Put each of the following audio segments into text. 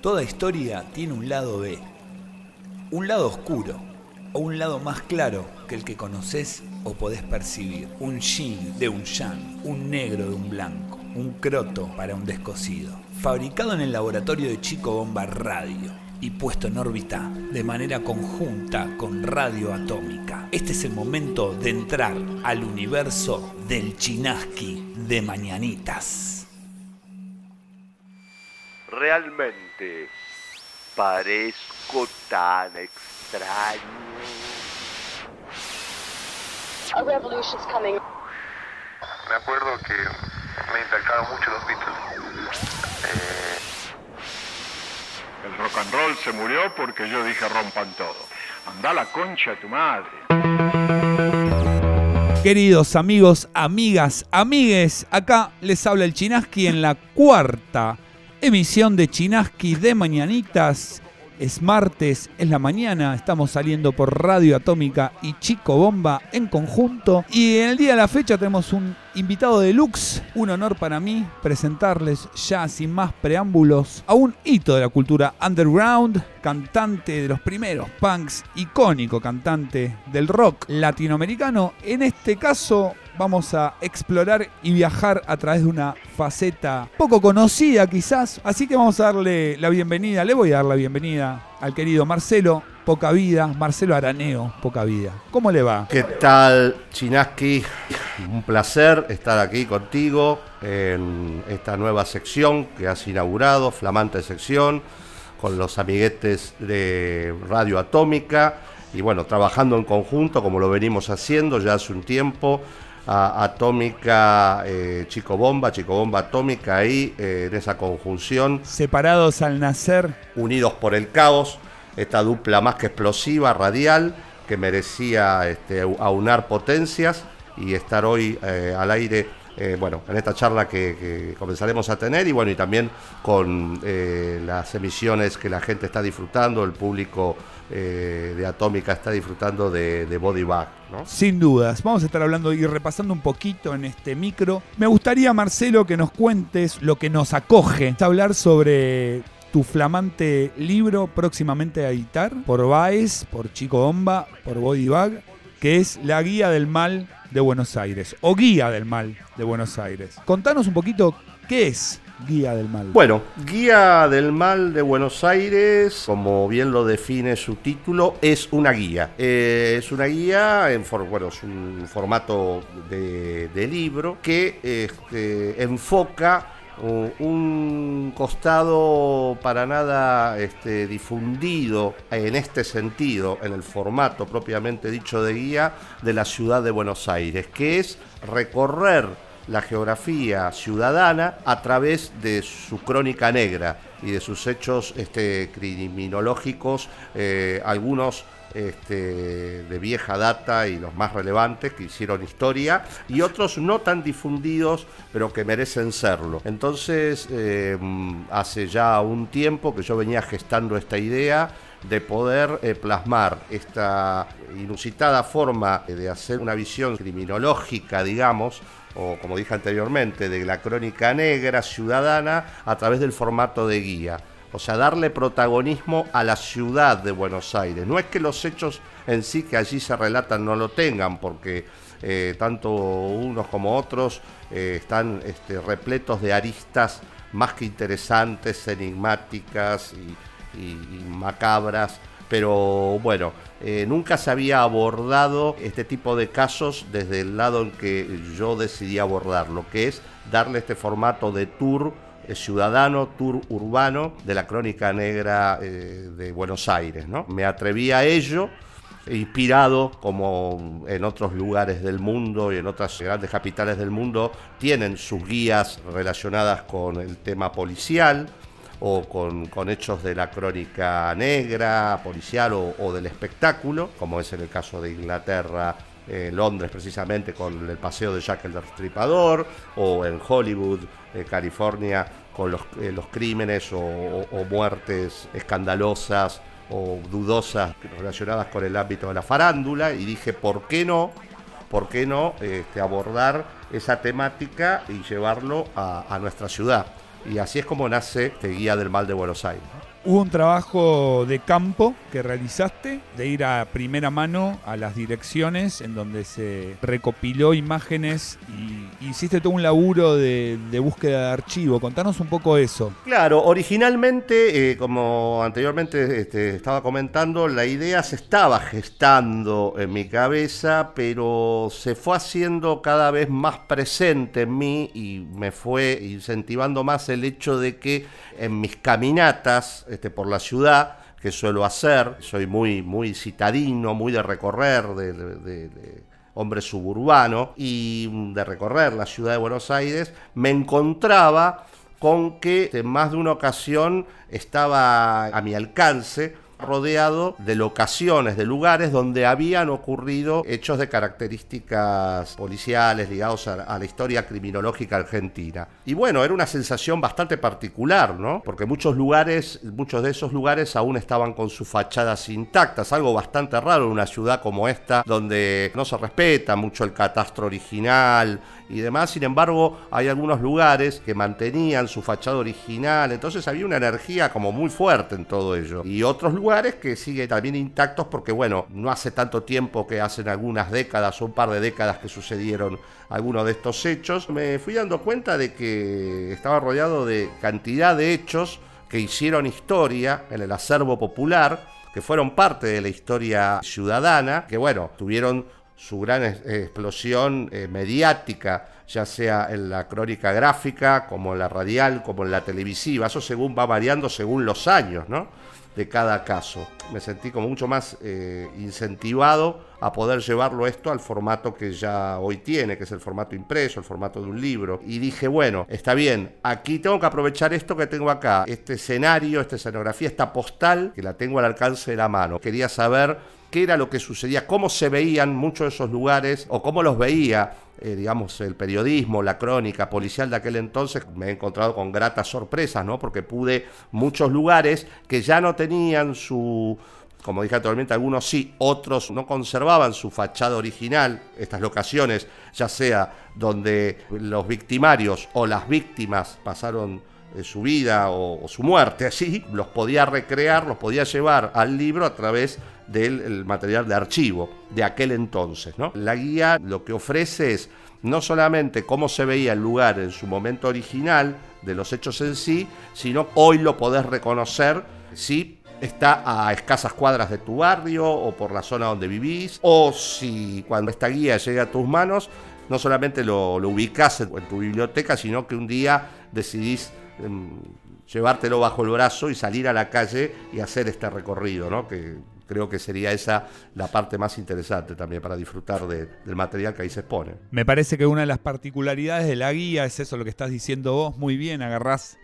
Toda historia tiene un lado B, un lado oscuro o un lado más claro que el que conoces o podés percibir. Un yin de un yang, un negro de un blanco, un croto para un descosido. Fabricado en el laboratorio de Chico Bomba Radio y puesto en órbita de manera conjunta con radio atómica. Este es el momento de entrar al universo del Chinaski de Mañanitas. Realmente parezco tan extraño. A revolution's coming. Me acuerdo que me impactaron mucho los Beatles. Eh, El rock and roll se murió porque yo dije rompan todo. Anda la concha de tu madre. Queridos amigos, amigas, amigues, acá les habla el Chinaski en la cuarta emisión de Chinaski de Mañanitas. Es martes, es la mañana, estamos saliendo por Radio Atómica y Chico Bomba en conjunto. Y en el día de la fecha tenemos un invitado deluxe. Un honor para mí presentarles ya sin más preámbulos a un hito de la cultura underground, cantante de los primeros punks, icónico cantante del rock latinoamericano. En este caso vamos a explorar y viajar a través de una faceta poco conocida quizás. Así que vamos a darle la bienvenida, le voy a dar la bienvenida al querido Marcelo Poca Vida, Marcelo Araneo Poca Vida. ¿Cómo le va? ¿Qué tal, Chinaski? Un placer estar aquí contigo en esta nueva sección que has inaugurado, flamante sección, con los amiguetes de Radio Atómica y bueno, trabajando en conjunto como lo venimos haciendo ya hace un tiempo. A- Atómica, eh, Chico Bomba, Chico Bomba Atómica ahí, eh, en esa conjunción. Separados al nacer, Unidos por el Caos, esta dupla más que explosiva, radial, que merecía este, aunar potencias y estar hoy eh, al aire, eh, bueno, en esta charla que, comenzaremos a tener y bueno, y también con eh, las emisiones que la gente está disfrutando, el público eh, de Atómica está disfrutando de, de Body Bag, ¿no? sin dudas. Vamos a estar hablando y repasando un poquito en este micro. Me gustaría, Marcelo, que nos cuentes lo que nos acoge. Hablar sobre tu flamante libro próximamente a editar por Baez, por Chico Bomba, por Body Bag, que es La Guía del Mal de Buenos Aires, o Guía del Mal de Buenos Aires. Contanos un poquito qué es Guía del Mal. Bueno, Guía del Mal de Buenos Aires, como bien lo define su título, es una guía. Eh, es una guía, en for- bueno, es un formato de, libro que este, enfoca un costado para nada este, difundido en este sentido, en el formato propiamente dicho de guía de la ciudad de Buenos Aires, que es recorrer la geografía ciudadana a través de su crónica negra y de sus hechos este, criminológicos, eh, algunos este, de vieja data y los más relevantes que hicieron historia, y otros no tan difundidos, pero que merecen serlo. Entonces, eh, hace ya un tiempo que yo venía gestando esta idea de poder eh, plasmar esta inusitada forma de hacer una visión criminológica, digamos, o como dije anteriormente, de la crónica negra ciudadana a través del formato de guía. O sea, darle protagonismo a la ciudad de Buenos Aires. No es que los hechos en sí que allí se relatan no lo tengan, porque eh, tanto unos como otros eh, están este, repletos de aristas más que interesantes, enigmáticas y, macabras. Pero bueno, eh, nunca se había abordado este tipo de casos desde el lado en que yo decidí abordarlo, que es darle este formato de tour ciudadano, tour urbano de la crónica negra eh, de Buenos Aires. ¿no? Me atreví a ello, inspirado como en otros lugares del mundo y en otras grandes capitales del mundo, tienen sus guías relacionadas con el tema policial o con, con hechos de la crónica negra, policial o, o del espectáculo, como es en el caso de Inglaterra, eh, Londres precisamente con el paseo de Jack el Destripador, o en Hollywood, eh, California, con los, eh, crímenes o muertes escandalosas o dudosas relacionadas con el ámbito de la farándula, y dije, ¿por qué no? ¿Por qué no este, abordar esa temática y llevarlo a, a nuestra ciudad? Y así es como nace este Guía del Mal de Buenos Aires. Hubo un trabajo de campo que realizaste, de ir a primera mano a las direcciones en donde se recopiló imágenes y hiciste todo un laburo de, de búsqueda de archivo. Contanos un poco eso. Claro, originalmente, eh, como anteriormente este, estaba comentando, la idea se estaba gestando en mi cabeza, pero se fue haciendo cada vez más presente en mí y me fue incentivando más el hecho de que en mis caminatas este, por la ciudad, que suelo hacer, soy muy, muy citadino, muy de recorrer, hombre suburbano, y de recorrer la ciudad de Buenos Aires, me encontraba con que en más de una ocasión estaba a mi alcance rodeado de locaciones, de lugares donde habían ocurrido hechos de características policiales ligados a, a la historia criminológica argentina. Y bueno, era una sensación bastante particular, ¿no? Porque muchos lugares, muchos de esos lugares aún estaban con sus fachadas intactas, algo bastante raro en una ciudad como esta, donde no se respeta mucho el catastro original y demás. Sin embargo, hay algunos lugares que mantenían su fachada original, entonces había una energía como muy fuerte en todo ello. Y otros lugares que siguen también intactos porque, bueno, no hace tanto tiempo que hacen algunas décadas o un par de décadas que sucedieron algunos de estos hechos, me fui dando cuenta de que estaba rodeado de cantidad de hechos que hicieron historia en el acervo popular, que fueron parte de la historia ciudadana, que bueno, tuvieron su gran es- explosión eh, mediática, ya sea en la crónica gráfica, como en la radial, como en la televisiva. Eso según va variando según los años, ¿no? De cada caso. Me sentí como mucho más eh, incentivado a poder llevarlo esto al formato que ya hoy tiene, que es el formato impreso, el formato de un libro. Y dije, bueno, está bien, aquí tengo que aprovechar esto que tengo acá, este escenario, esta escenografía, esta postal, que la tengo al alcance de la mano. Quería saber qué era lo que sucedía, cómo se veían muchos de esos lugares o cómo los veía, eh, digamos, el periodismo, la crónica policial de aquel entonces. Me he encontrado con gratas sorpresas, ¿no? Porque pude muchos lugares que ya no tenían su... Como dije anteriormente, algunos sí, otros no conservaban su fachada original, estas locaciones, ya sea donde los victimarios o las víctimas pasaron su vida o, su muerte así, los podía recrear, los podía llevar al libro a través del el material de archivo de aquel entonces. La guía lo que ofrece es no solamente cómo se veía el lugar en su momento original de los hechos en sí, sino hoy lo podés reconocer si está a escasas cuadras de tu barrio o por la zona donde vivís, o si cuando esta guía llegue a tus manos, no solamente lo, lo en, tu biblioteca, sino que un día decidís llevártelo bajo el brazo y salir a la calle y hacer este recorrido, ¿no? Que creo que sería esa la parte más interesante también para disfrutar de- del material que ahí se expone. Me parece que una de las particularidades de la guía es eso, lo que estás diciendo vos. Muy bien, agarrás.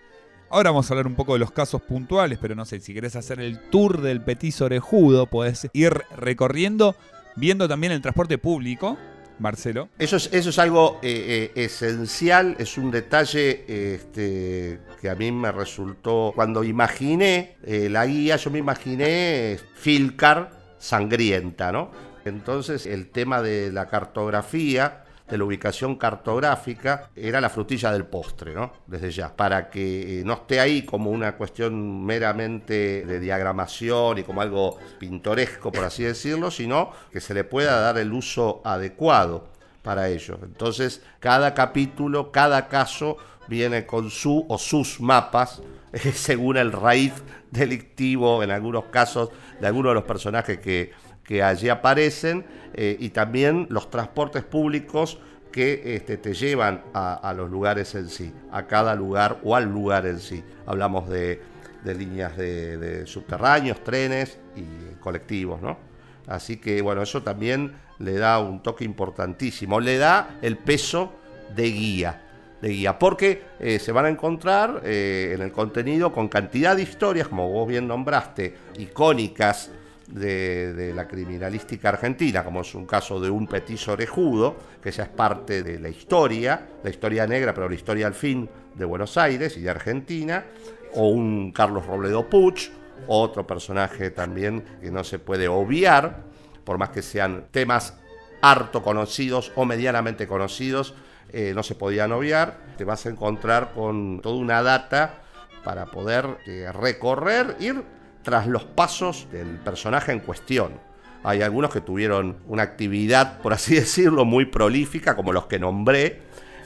Ahora vamos a hablar un poco de los casos puntuales, pero no sé, si querés hacer el tour del Petit Orejudo, podés ir recorriendo, viendo también el transporte público, Marcelo. Eso es, algo eh, eh, esencial, es un detalle este, que a mí me resultó, cuando imaginé eh, la guía, yo me imaginé Filcar sangrienta, ¿no? Entonces el tema de la cartografía, de la ubicación cartográfica, era la frutilla del postre, ¿no? Desde ya, para que eh, no esté ahí como una cuestión meramente de diagramación y como algo pintoresco, por así decirlo, sino que se le pueda dar el uso adecuado para ello. Entonces, cada capítulo, cada caso viene con su o sus mapas, según el raíz delictivo, en algunos casos, de algunos de los personajes que, que allí aparecen, eh, y también los transportes públicos que este, te llevan a, los lugares en sí, a cada lugar o al lugar en sí. Hablamos de, de líneas de, de subterráneos, trenes y colectivos, ¿no? Así que bueno, eso también le da un toque importantísimo, le da el peso de guía, de guía, porque eh, se van a encontrar eh, en el contenido con cantidad de historias, como vos bien nombraste, icónicas de, la criminalística argentina, como es un caso de un petiso orejudo, que ya es parte de la historia, la historia negra, pero la historia al fin de Buenos Aires y de Argentina, o un Carlos Robledo Puch, otro personaje también que no se puede obviar, por más que sean temas harto conocidos o medianamente conocidos, eh, no se podían obviar. Te vas a encontrar con toda una data para poder eh, recorrer, ir tras los pasos del personaje en cuestión. Hay algunos que tuvieron una actividad, por así decirlo, muy prolífica, como los que nombré,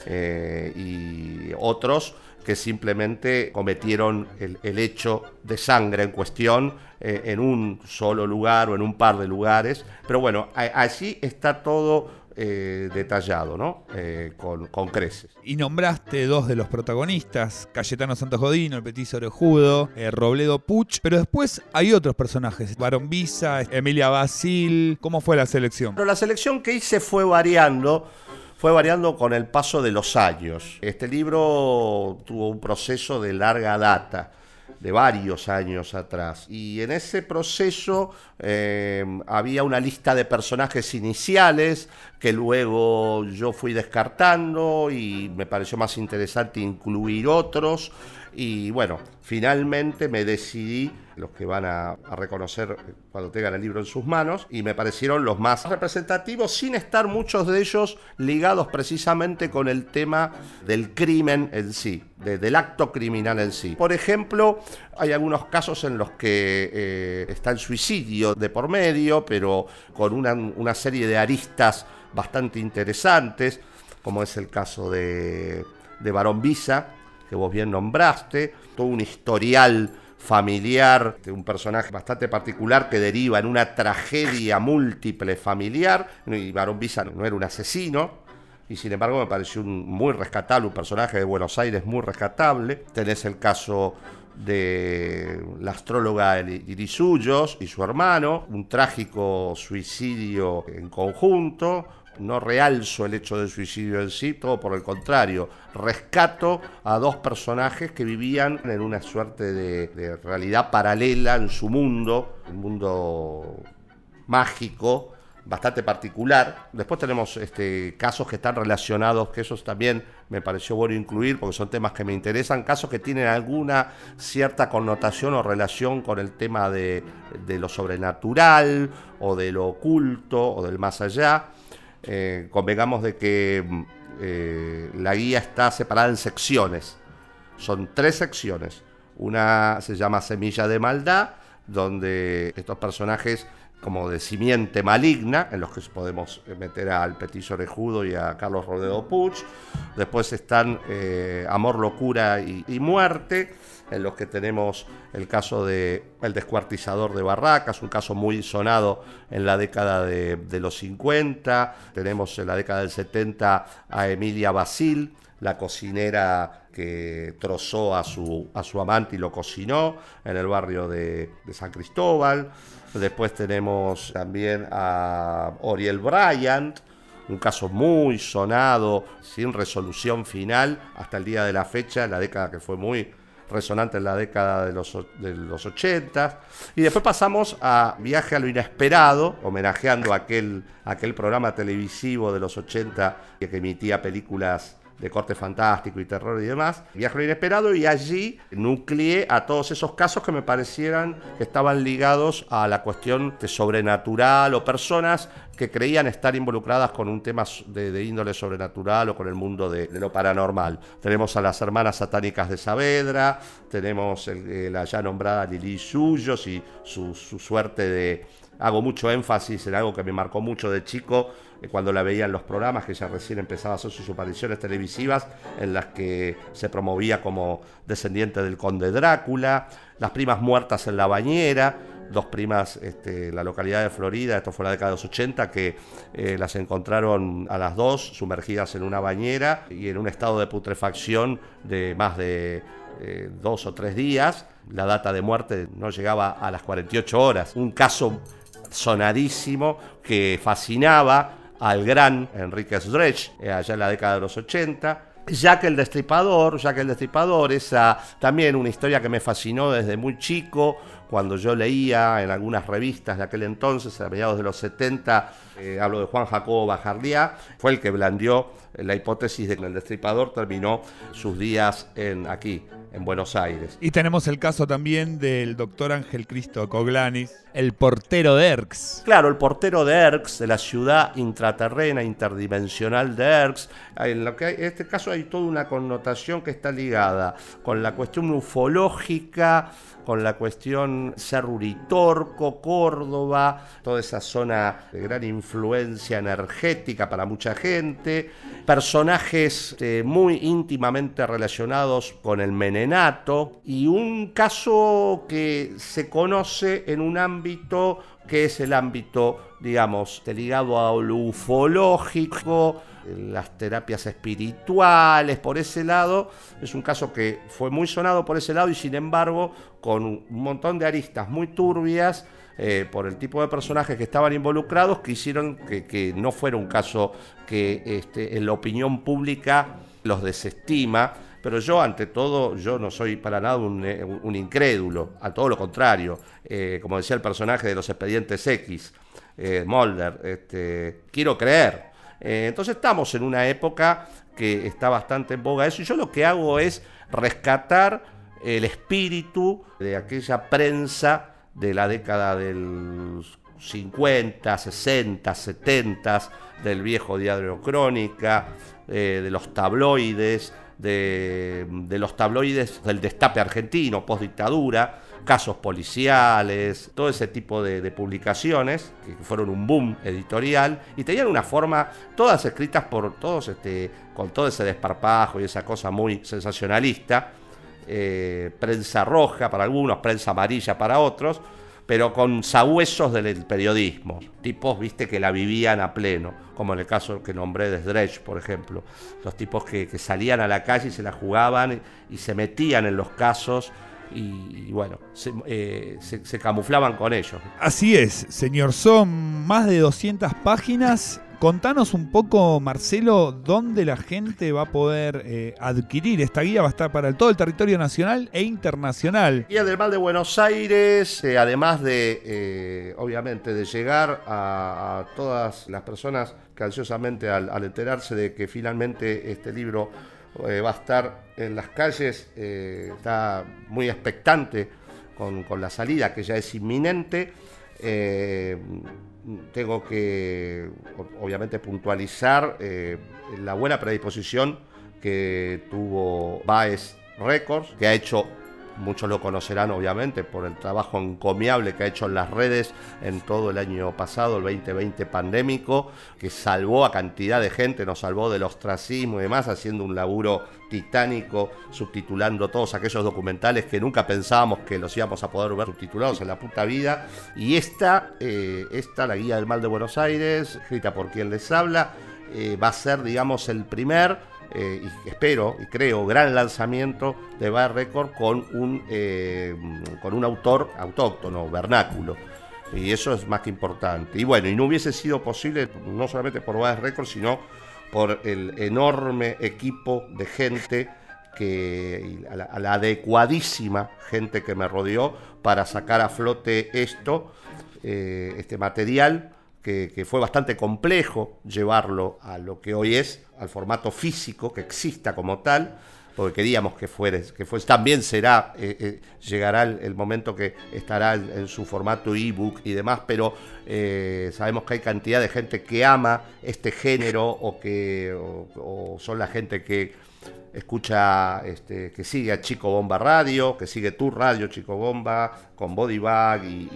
eh, y otros que simplemente cometieron el, hecho de sangre en cuestión eh, en un solo lugar o en un par de lugares. Pero bueno, allí está todo eh, detallado, ¿no? Eh, con, con creces. Y nombraste dos de los protagonistas, Cayetano Santos Godino, el petiso orejudo, eh, Robledo Puch, pero después hay otros personajes, Barón Visa, Emilia Basil, ¿cómo fue la selección? Pero la selección que hice fue variando, fue variando con el paso de los años. Este libro tuvo un proceso de larga data, de varios años atrás. Y en ese proceso eh, había una lista de personajes iniciales que luego yo fui descartando y me pareció más interesante incluir otros. Y bueno, finalmente me decidí, los que van a, reconocer cuando tengan el libro en sus manos, y me parecieron los más representativos, sin estar muchos de ellos ligados precisamente con el tema del crimen en sí, de- del acto criminal en sí. Por ejemplo, hay algunos casos en los que eh, está el suicidio de por medio, pero con una, una serie de aristas bastante interesantes, como es el caso de, de Barón Visa, que vos bien nombraste, todo un historial familiar de un personaje bastante particular que deriva en una tragedia múltiple familiar, y Barón Visa no era un asesino, y sin embargo me pareció un muy rescatable, un personaje de Buenos Aires muy rescatable. Tenés el caso de la astróloga Iris Ullos y su hermano, un trágico suicidio en conjunto. No realzo el hecho del suicidio en sí, todo por el contrario. Rescato a dos personajes que vivían en una suerte de, de realidad paralela en su mundo, un mundo mágico, bastante particular. Después tenemos este, casos que están relacionados, que esos también me pareció bueno incluir porque son temas que me interesan, casos que tienen alguna cierta connotación o relación con el tema de, de lo sobrenatural o de lo oculto o del más allá. Eh, convengamos de que eh, la guía está separada en secciones. Son tres secciones. Una se llama Semilla de Maldad, donde estos personajes como de simiente maligna, en los que podemos meter al Petiso Orejudo y a Carlos Rodeo Puch. Después están eh, Amor, Locura y, y Muerte, en los que tenemos el caso de El Descuartizador de Barracas, un caso muy sonado en la década de, de los 50. Tenemos en la década del 70 a Emilia Basil, la cocinera que trozó a su, a su amante y lo cocinó en el barrio de, San Cristóbal. Después tenemos también a Oriel Bryant, un caso muy sonado, sin resolución final hasta el día de la fecha, la década que fue muy resonante en la década de los, de los 80. Y después pasamos a Viaje a lo Inesperado, homenajeando aquel, aquel programa televisivo de los 80 que emitía películas de corte fantástico y terror y demás, Viaje Inesperado, y allí nucleé a todos esos casos que me parecieran que estaban ligados a la cuestión de sobrenatural o personas que creían estar involucradas con un tema de, índole sobrenatural o con el mundo de, lo paranormal. Tenemos a las hermanas satánicas de Saavedra, tenemos el- eh, la ya nombrada Lili Suyos y su suerte de... Hago mucho énfasis en algo que me marcó mucho de chico, eh, cuando la veía en los programas, que ella recién empezaba a hacer sus apariciones televisivas, en las que se promovía como descendiente del conde Drácula, las primas muertas en la bañera, dos primas este, la localidad de Florida, esto fue la década de los 80, que eh, las encontraron a las dos sumergidas en una bañera y en un estado de putrefacción de más de eh, dos o tres días. La data de muerte no llegaba a las 48 horas. Un caso sonadísimo que fascinaba al gran Enrique Sdrech eh, allá en la década de los 80. Jack el Destripador, Jack el Destripador, esa también una historia que me fascinó desde muy chico, cuando yo leía en algunas revistas de aquel entonces, a mediados de los 70, eh, hablo de Juan Jacobo Bajardiá, fue el que blandió la hipótesis de que el destripador terminó sus días en, aquí, en Buenos Aires. Y tenemos el caso también del doctor Ángel Cristo Coglanis, el portero de Erx. Claro, el portero de Erx, de la ciudad intraterrena, interdimensional de Erx. En, lo que en este caso hay toda una connotación que está ligada con la cuestión ufológica, con la cuestión Cerruritorco, Córdoba, toda esa zona de gran influencia energética para mucha gente, personajes eh, muy íntimamente relacionados con el menenato y un caso que se conoce en un ámbito que es el ámbito, digamos, ligado a lo ufológico, las terapias espirituales, por ese lado. Es un caso que fue muy sonado por ese lado y sin embargo con un montón de aristas muy turbias eh, por el tipo de personajes que estaban involucrados que hicieron que, no fuera un caso que este, en la opinión pública los desestima. Pero yo, ante todo, yo no soy para nada un, eh, incrédulo, a todo lo contrario. Eh, como decía el personaje de los expedientes X, Mulder, este, quiero creer, eh, entonces estamos en una época que está bastante en boga eso y yo lo que hago es rescatar el espíritu de aquella prensa de la década del 50, 60, 70, del viejo diario Crónica, eh, de los tabloides, de, de, los tabloides del destape argentino, post dictadura, casos policiales, todo ese tipo de, publicaciones que fueron un boom editorial y tenían una forma, todas escritas por todos, este, con todo ese desparpajo y esa cosa muy sensacionalista, eh, prensa roja para algunos, prensa amarilla para otros, pero con sabuesos del periodismo, tipos, viste, que la vivían a pleno, como en el caso que nombré de Dredge, por ejemplo, los tipos que, salían a la calle y se la jugaban y se metían en los casos y, bueno, eh, se, camuflaban con ellos. Así es, señor. Son más de 200 páginas. Contanos un poco, Marcelo, dónde la gente va a poder eh, adquirir esta guía. Va a estar para todo el territorio nacional e internacional. Guía del Mal de Buenos Aires, eh, además de, obviamente, de llegar a, todas las personas que ansiosamente al enterarse de que finalmente este libro eh, va a estar en las calles, eh, está muy expectante con, la salida que ya es inminente. Eh, tengo que, obviamente, puntualizar la buena predisposición que tuvo Baez Records, que ha hecho muchos lo conocerán obviamente por el trabajo encomiable que ha hecho en las redes en todo el año pasado, el 2020 pandémico, que salvó a cantidad de gente, nos salvó del ostracismo y demás, haciendo un laburo titánico, subtitulando todos aquellos documentales que nunca pensábamos que los íbamos a poder ver subtitulados en la puta vida. Y esta, eh, esta la guía del mal de Buenos Aires, escrita por quien les habla, eh, va a ser, digamos, el primer eh, y espero y creo gran lanzamiento de Bar Record con un, eh, con un autor autóctono, vernáculo. Y eso es más que importante. Y bueno, y no hubiese sido posible no solamente por Bar Record, sino por el enorme equipo de gente que la, adecuadísima gente que me rodeó para sacar a flote esto, eh, este material que, fue bastante complejo llevarlo a lo que hoy es, al formato físico, que exista como tal, porque queríamos que fuera, que también será, eh, eh, llegará el, momento que estará en, su formato ebook y demás, pero eh, sabemos que hay cantidad de gente que ama este género o que o son la gente que escucha, este, que sigue a Chico Bomba Radio, que sigue tu radio Chico Bomba, con Body Bag y,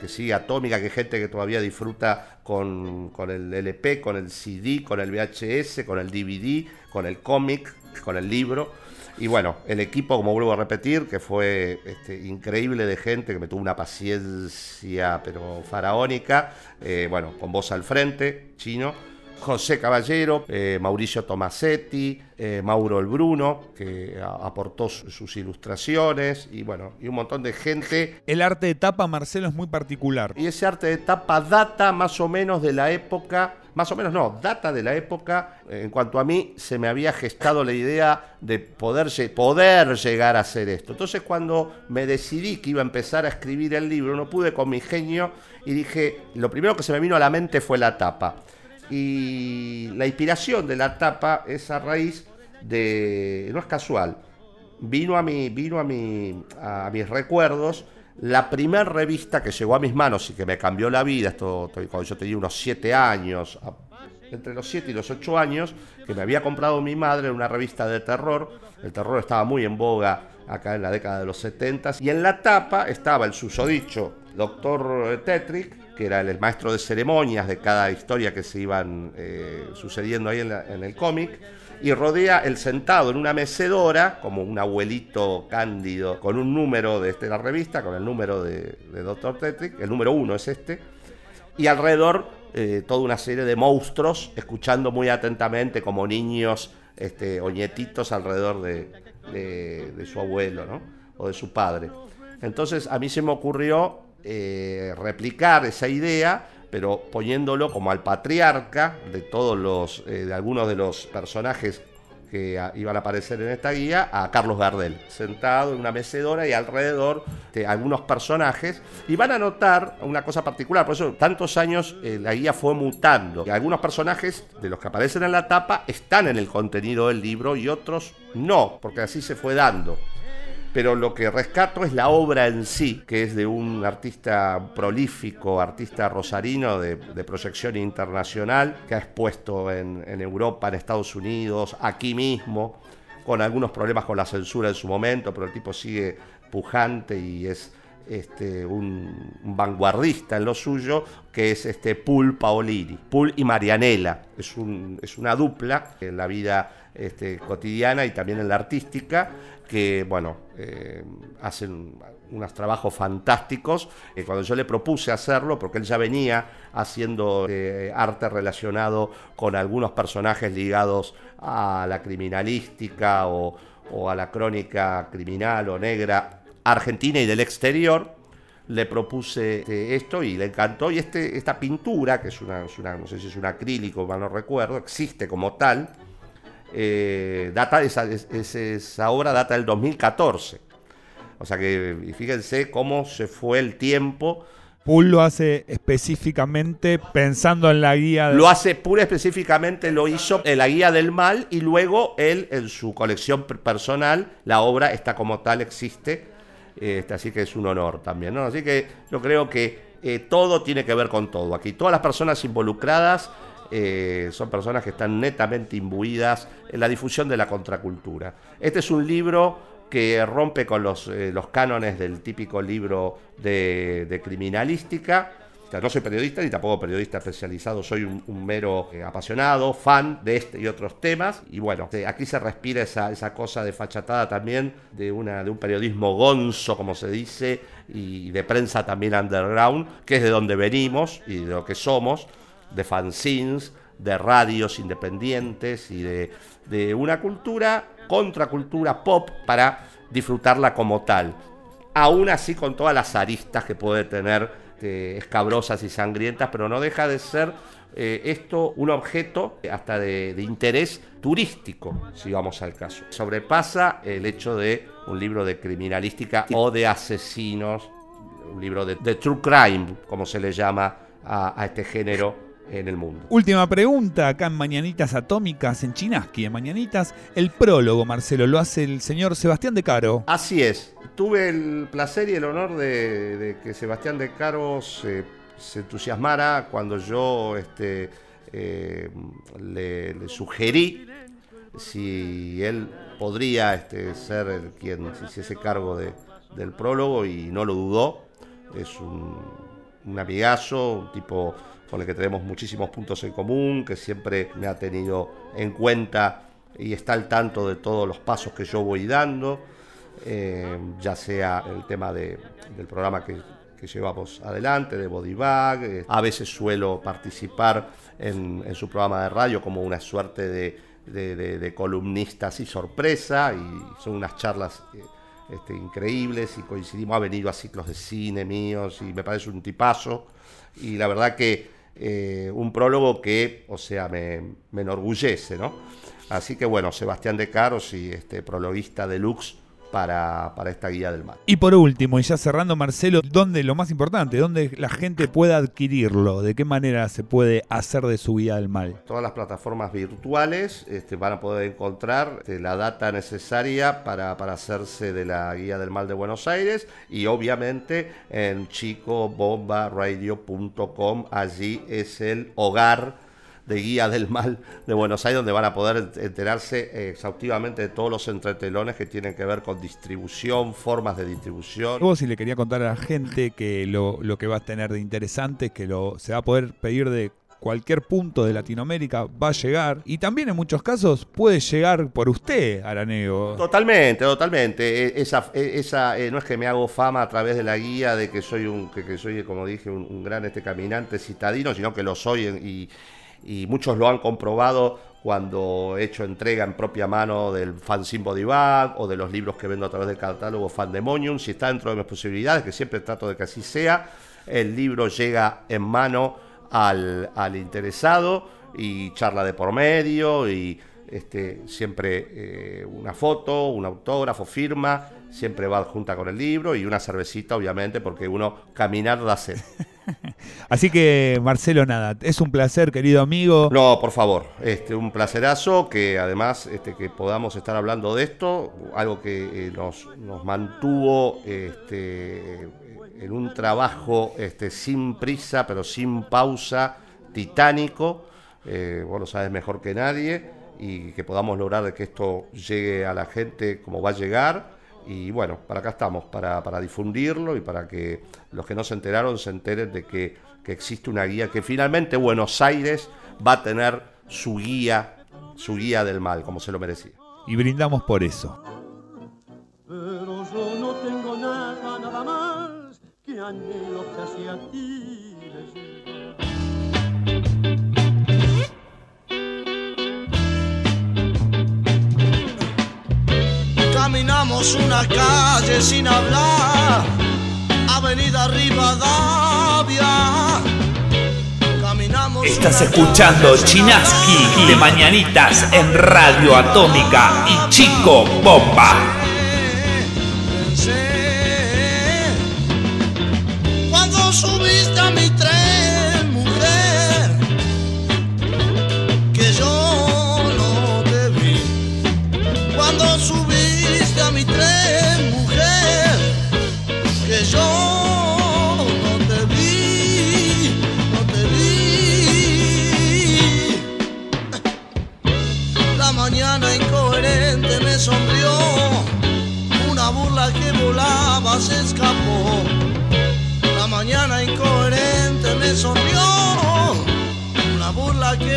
que sigue Atómica, que gente que todavía disfruta con, el LP, con el CD, con el VHS, con el DVD, con el cómic, con el libro. Y bueno, el equipo, como vuelvo a repetir, que fue este, increíble de gente, que me tuvo una paciencia pero faraónica, eh, bueno, con voz al frente, chino José Caballero, eh, Mauricio Tomasetti, eh, Mauro El Bruno, que aportó sus ilustraciones y bueno, y un montón de gente. El arte de tapa, Marcelo, es muy particular. Y ese arte de tapa data más o menos de la época más o menos no, data de la época, eh, en cuanto a mí, se me había gestado la idea de poder, poder llegar a hacer esto. Entonces cuando me decidí que iba a empezar a escribir el libro, no pude con mi genio y dije, lo primero que se me vino a la mente fue la tapa. Y la inspiración de la tapa es a raíz de, no es casual, vino a, mi, vino a, mi, a mis recuerdos la primera revista que llegó a mis manos y que me cambió la vida, esto cuando yo tenía unos 7 años, entre los 7 y los 8 años, que me había comprado mi madre una revista de terror. El terror estaba muy en boga acá en la década de los 70 y en la tapa estaba el susodicho Doctor Tetrick, que era el maestro de ceremonias de cada historia que se iban eh, sucediendo ahí en, el cómic, y rodea el sentado en una mecedora, como un abuelito cándido, con un número de este, la revista, con el número de, de Dr. Tetrick, el número uno es este, y alrededor eh, toda una serie de monstruos, escuchando muy atentamente como niños este, o nietitos alrededor de, de- de su abuelo, ¿no? O de su padre. Entonces a mí se me ocurrió eh, replicar esa idea, pero poniéndolo como al patriarca de todos los, eh, de algunos de los personajes que iban a aparecer en esta guía, a Carlos Gardel, sentado en una mecedora y alrededor de algunos personajes. Y van a notar una cosa particular, por eso tantos años eh, la guía fue mutando. Algunos personajes de los que aparecen en la tapa están en el contenido del libro y otros no, porque así se fue dando pero lo que rescato es la obra en sí, que es de un artista prolífico, artista rosarino de, proyección internacional, que ha expuesto en, Europa, en Estados Unidos, aquí mismo, con algunos problemas con la censura en su momento, pero el tipo sigue pujante y es este, un, vanguardista en lo suyo, que es este Paolini. Pul y Marianela, es, un- es una dupla en la vida este, cotidiana y también en la artística, que bueno, eh, hacen unos trabajos fantásticos. Eh, cuando yo le propuse hacerlo, porque él ya venía haciendo eh, arte relacionado con algunos personajes ligados a la criminalística o, a la crónica criminal o negra argentina y del exterior, le propuse eh, esto y le encantó. Y este, esta pintura, que es una, es una- no sé si es un acrílico, mal no recuerdo, existe como tal. Eh, data, esa, es- es- esa obra data del 2014. O sea que fíjense cómo se fue el tiempo. Pool lo hace específicamente pensando en la guía. de- Lo hace pura específicamente, lo hizo en la guía del mal y luego él en su colección per- personal, la obra está como tal, existe. Este, así que es un honor también. ¿no? Así que yo creo que eh, todo tiene que ver con todo. Aquí todas las personas involucradas eh, son personas que están netamente imbuidas en la difusión de la contracultura. Este es un libro que rompe con los, eh, los cánones del típico libro de, criminalística. No soy periodista ni tampoco periodista especializado, soy un, un mero eh, apasionado, fan de este y otros temas. Y bueno, aquí se respira esa, esa cosa de fachatada también de, una, de un periodismo gonzo, como se dice, y de prensa también underground, que es de donde venimos y de lo que somos, de fanzines, de radios independientes y de, de una cultura, contracultura pop para disfrutarla como tal aún así con todas las aristas que puede tener eh, escabrosas y sangrientas, pero no deja de ser eh, esto un objeto hasta de, interés turístico, si vamos al caso. Sobrepasa el hecho de un libro de criminalística o de asesinos, un libro de, true crime, como se le llama a este género en el mundo. Última pregunta acá en Mañanitas Atómicas, en Chinaski, en Mañanitas. El prólogo, Marcelo, lo hace el señor Sebastián de Caro. Así es. Tuve el placer y el honor de, de que Sebastián de Caro se, se entusiasmara cuando yo este, eh, le, le sugerí si él podría este, ser el quien se hiciese cargo de- del prólogo y no lo dudó. Es un, un amigazo, un tipo con el que tenemos muchísimos puntos en común, que siempre me ha tenido en cuenta y está al tanto de todos los pasos que yo voy dando, eh, ya sea el tema de- del programa que, llevamos adelante, de Body Bag, eh, a veces suelo participar en, su programa de radio como una suerte de, de, de- de columnista así sorpresa y son unas charlas eh, este, increíbles y coincidimos, ha venido a ciclos de cine míos y me parece un tipazo y la verdad que eh, un prólogo que, o sea, me, me enorgullece, ¿no? Así que bueno, Sebastián de Caros y este prologuista deluxe para, para esta guía del mal. Y por último, y ya cerrando, Marcelo, ¿dónde lo más importante? ¿Dónde la gente puede adquirirlo? ¿De qué manera se puede hacer de su guía del mal? Todas las plataformas virtuales este, van a poder encontrar este, la data necesaria para, para hacerse de la guía del mal de Buenos Aires y obviamente en chicobombaradio.com, allí es el hogar de Guía del Mal de Buenos Aires, donde van a poder enterarse eh, exhaustivamente de todos los entretelones que tienen que ver con distribución, formas de distribución. Vos si le quería contar a la gente que lo, lo que va a tener de interesante es que lo, se va a poder pedir de cualquier punto de Latinoamérica va a llegar y también en muchos casos puede llegar por usted, Araneo. Totalmente, totalmente. E- Esa, e- esa, eh, no es que me hago fama a través de la guía de que soy un, que, que soy, como dije, un, un gran este caminante citadino, sino que lo soy en- y, y muchos lo han comprobado cuando he hecho entrega en propia mano del fanzine Body o de los libros que vendo a través del catálogo Fandemonium. Si está dentro de mis posibilidades, que siempre trato de que así sea, el libro llega en mano al, al interesado y charla de por medio y este, siempre eh, una foto, un autógrafo, firma, siempre va junta con el libro y una cervecita, obviamente, porque uno caminar da sed. Así que, Marcelo, nada, es un placer, querido amigo. No, por favor, este, un placerazo que además este, que podamos estar hablando de esto, algo que eh, nos, mantuvo este, en un trabajo este, sin prisa, pero sin pausa, titánico, eh, vos lo sabes mejor que nadie, y que podamos lograr que esto llegue a la gente como va a llegar. Y bueno, para acá estamos, para, para difundirlo y para que los que no se enteraron se enteren de que, que existe una guía, que finalmente Buenos Aires va a tener su guía, su guía del mal, como se lo merecía. Y brindamos por eso. Pero yo no tengo nada, nada más que anhelo que hacia ti Caminamos una calle sin hablar, Avenida Rivadavia. Caminamos Estás escuchando Chinaski de Mañanitas en Radio Atómica y Chico Bomba.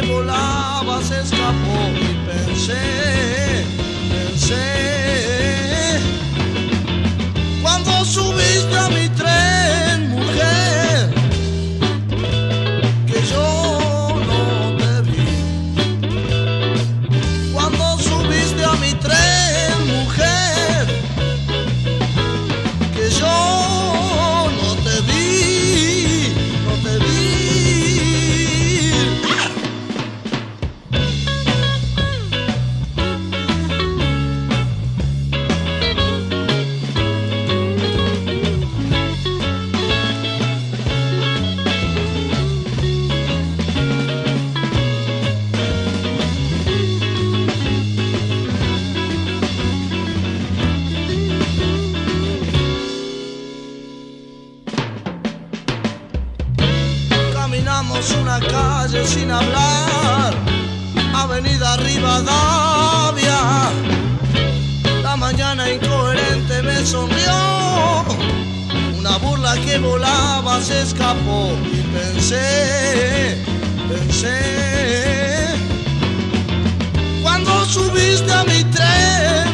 Volaba se escapó y pensé, pensé. una calle sin hablar, Avenida Rivadavia. La mañana incoherente me sonrió, una burla que volaba se escapó. Y pensé, pensé, cuando subiste a mi tren